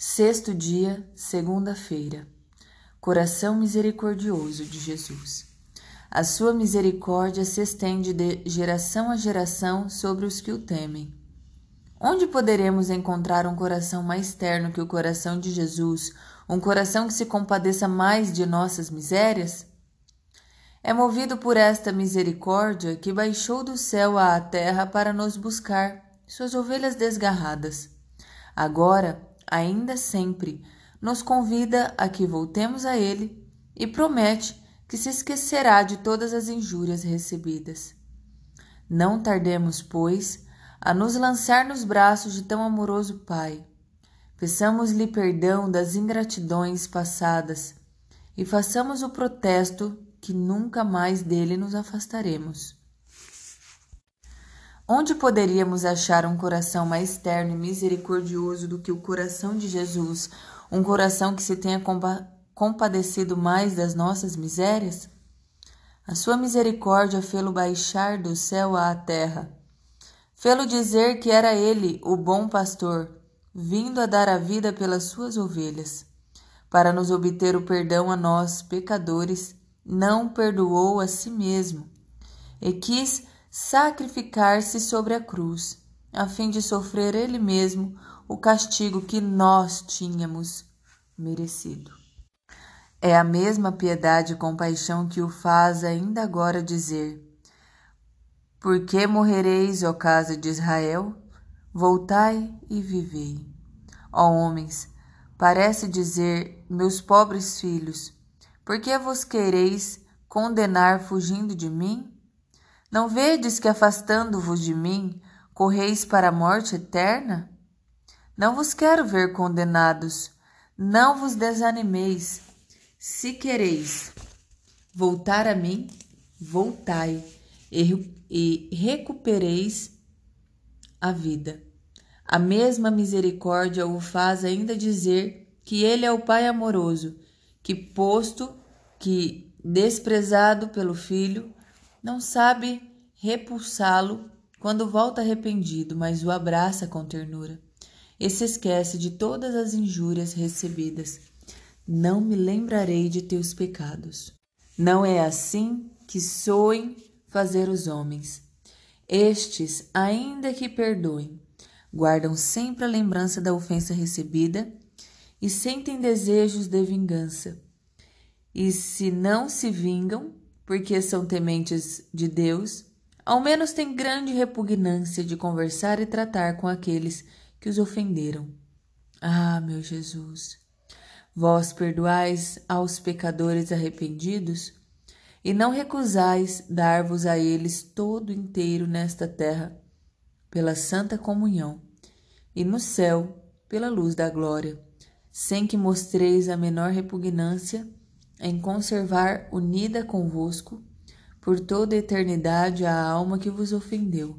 Sexto dia, segunda-feira. Coração misericordioso de Jesus. A sua misericórdia se estende de geração a geração sobre os que o temem. Onde poderemos encontrar um coração mais terno que o coração de Jesus, um coração que se compadeça mais de nossas misérias? É movido por esta misericórdia que baixou do céu à terra para nos buscar, suas ovelhas desgarradas. Agora, ainda sempre, nos convida a que voltemos a Ele e promete que se esquecerá de todas as injúrias recebidas. Não tardemos, pois, a nos lançar nos braços de tão amoroso Pai. Peçamos-lhe perdão das ingratidões passadas e façamos o protesto que nunca mais dele nos afastaremos. Onde poderíamos achar um coração mais terno e misericordioso do que o coração de Jesus, um coração que se tenha compadecido mais das nossas misérias? A sua misericórdia fê-lo baixar do céu à terra, fê-lo dizer que era ele o bom pastor, vindo a dar a vida pelas suas ovelhas. Para nos obter o perdão a nós, pecadores, não perdoou a si mesmo e quis sacrificar-se sobre a cruz, a fim de sofrer ele mesmo o castigo que nós tínhamos merecido. É a mesma piedade e compaixão que o faz ainda agora dizer: Por que morrereis, ó casa de Israel? Voltai e vivei. Ó homens, parece dizer, meus pobres filhos, por que vos quereis condenar fugindo de mim? Não vedes que afastando-vos de mim, correis para a morte eterna? Não vos quero ver condenados, não vos desanimeis. Se quereis voltar a mim, voltai e, recupereis a vida. A mesma misericórdia o faz ainda dizer que ele é o Pai amoroso, que posto que desprezado pelo Filho, não sabe repulsá-lo quando volta arrependido, mas o abraça com ternura e se esquece de todas as injúrias recebidas. Não me lembrarei de teus pecados. Não é assim que soem fazer os homens. Estes, ainda que perdoem, guardam sempre a lembrança da ofensa recebida e sentem desejos de vingança. E se não se vingam, porque são tementes de Deus, ao menos têm grande repugnância de conversar e tratar com aqueles que os ofenderam. Ah, meu Jesus, vós perdoais aos pecadores arrependidos e não recusais dar-vos a eles todo inteiro nesta terra, pela santa comunhão, e no céu, pela luz da glória, sem que mostreis a menor repugnância em conservar unida convosco por toda a eternidade a alma que vos ofendeu.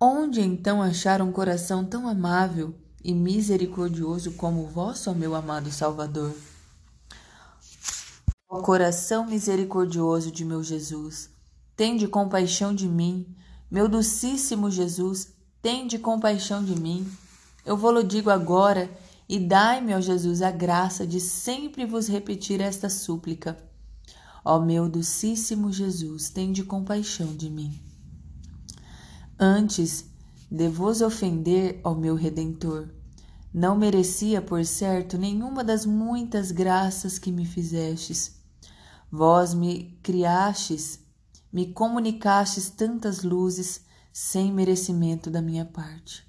Onde então achar um coração tão amável e misericordioso como o vosso, meu amado Salvador? Ó coração misericordioso de meu Jesus, tende compaixão de mim, meu docíssimo Jesus, tende compaixão de mim. Eu vou-lo digo agora e dai-me, ó Jesus, a graça de sempre vos repetir esta súplica. Ó meu docíssimo Jesus, tende compaixão de mim. Antes de vos ofender, ó meu Redentor, não merecia, por certo, nenhuma das muitas graças que me fizestes. Vós me criastes, me comunicastes tantas luzes sem merecimento da minha parte.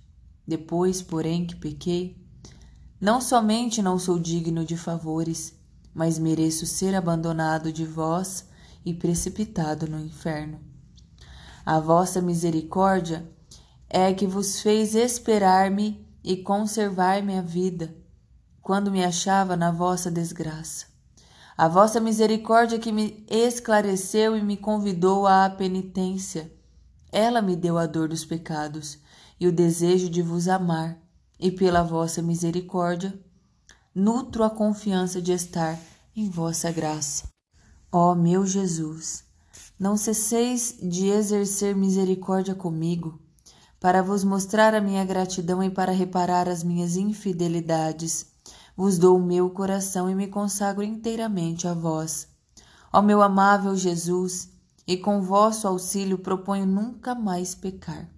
Depois, porém, que pequei, não somente não sou digno de favores, mas mereço ser abandonado de vós e precipitado no inferno. A vossa misericórdia é que vos fez esperar-me e conservar-me a vida, quando me achava na vossa desgraça. A vossa misericórdia que me esclareceu e me convidou à penitência. Ela me deu a dor dos pecados e o desejo de vos amar e pela vossa misericórdia, nutro a confiança de estar em vossa graça. Ó meu Jesus, não cesseis de exercer misericórdia comigo, para vos mostrar a minha gratidão e para reparar as minhas infidelidades. Vos dou o meu coração e me consagro inteiramente a vós. Ó meu amável Jesus, e com vosso auxílio proponho nunca mais pecar.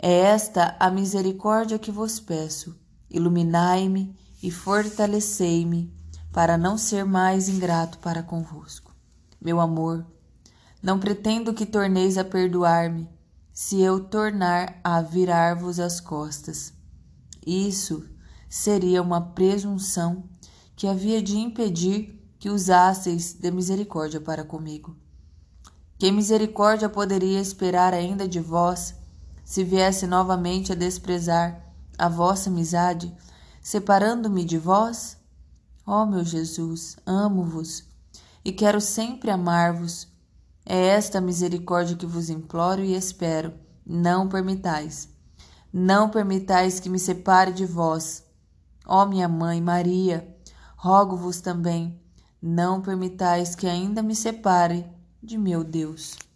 É esta a misericórdia que vos peço. Iluminai-me e fortalecei-me para não ser mais ingrato para convosco. Meu amor, não pretendo que torneis a perdoar-me, se eu tornar a virar-vos as costas. Isso seria uma presunção que havia de impedir que usasseis de misericórdia para comigo. Que misericórdia poderia esperar ainda de vós, se viesse novamente a desprezar a vossa amizade, separando-me de vós? Ó oh, meu Jesus, amo-vos e quero sempre amar-vos é esta misericórdia que vos imploro e espero. Não permitais. Não permitais que me separe de vós. Ó minha mãe Maria, rogo-vos também, não permitais que ainda me separe de meu Deus.